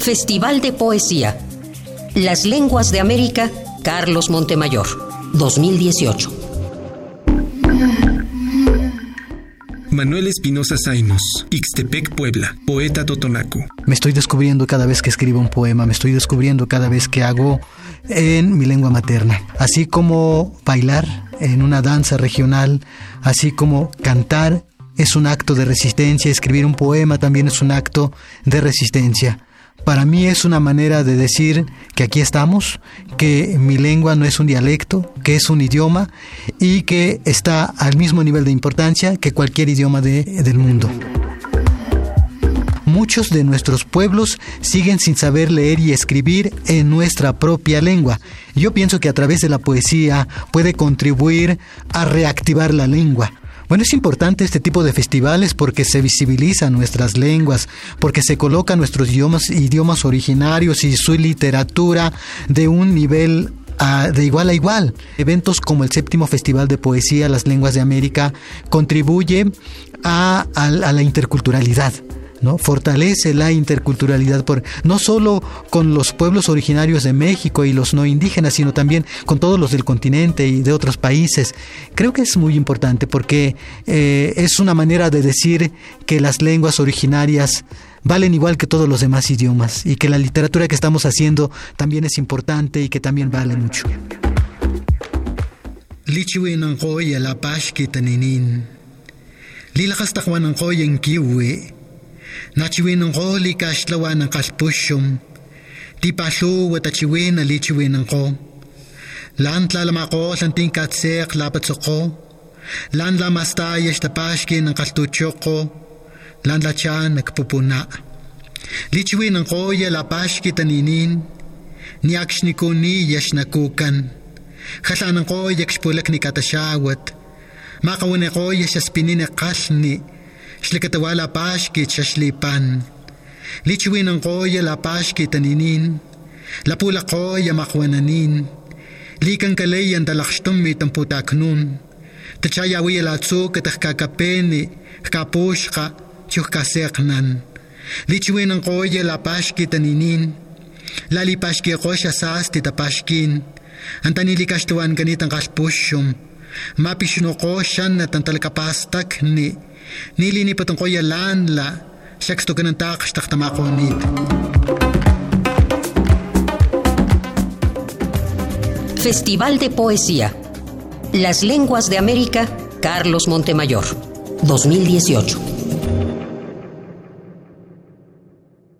Festival de Poesía. Las Lenguas de América, Carlos Montemayor, 2018. Manuel Espinosa Zainos, Ixtepec, Puebla, poeta totonaco. Me estoy descubriendo cada vez que escribo un poema, me estoy descubriendo cada vez que hago en mi lengua materna. Así como bailar en una danza regional, así como cantar es un acto de resistencia, escribir un poema también es un acto de resistencia. Para mí es una manera de decir que aquí estamos, que mi lengua no es un dialecto, que es un idioma y que está al mismo nivel de importancia que cualquier idioma del mundo. Muchos de nuestros pueblos siguen sin saber leer y escribir en nuestra propia lengua. Yo pienso que a través de la poesía puede contribuir a reactivar la lengua. Bueno, es importante este tipo de festivales porque se visibilizan nuestras lenguas, porque se colocan nuestros idiomas, idiomas originarios y su literatura de un nivel ah, de igual a igual. Eventos como el séptimo Festival de Poesía Las Lenguas de América contribuye a la interculturalidad. ¿No? Fortalece la interculturalidad por, no solo con los pueblos originarios de México y los no indígenas, sino también con todos los del continente y de otros países. Creo que es muy importante porque eh, es una manera de decir que las lenguas originarias valen igual que todos los demás idiomas y que la literatura que estamos haciendo también es importante y que también vale mucho. Nachiwin ng ko li kaslawan ng kalpusyum, di pasyo wat achiwin na lichiwin ng ko. Lan tlalama ko santing katsek lapat sa ko, lan lamasta yes tapashki ng kaltutsyo ko, lan la chan nagpupuna. Lichiwin ng ko ya lapashki taninin, ni akshni ko ni yes nakukan. Kasanan ko yakspulak ni katasyawat, makawin ko yes aspinin kasni, Slikatawa lapashkit shashlipan. Lichiwin ang koya lapashkit aninin. Lapula koya makwananin. Likang kalayan talakstumit ang putaknun. Tachayawi alatso katakakapeni kapushka tiyukkaseknan. Lichiwin ang koya lapashkit aninin. Lalipashki ko siya sas titapashkin. Ang tanilikastuan ganitang kaspusyum. Mapishno ko siya na tantalkapastak ni Nili ni patong koya lan la, sexto ka ng takas taktamako nit. Festival de Poesía. Las Lenguas de América, Carlos Montemayor, 2018.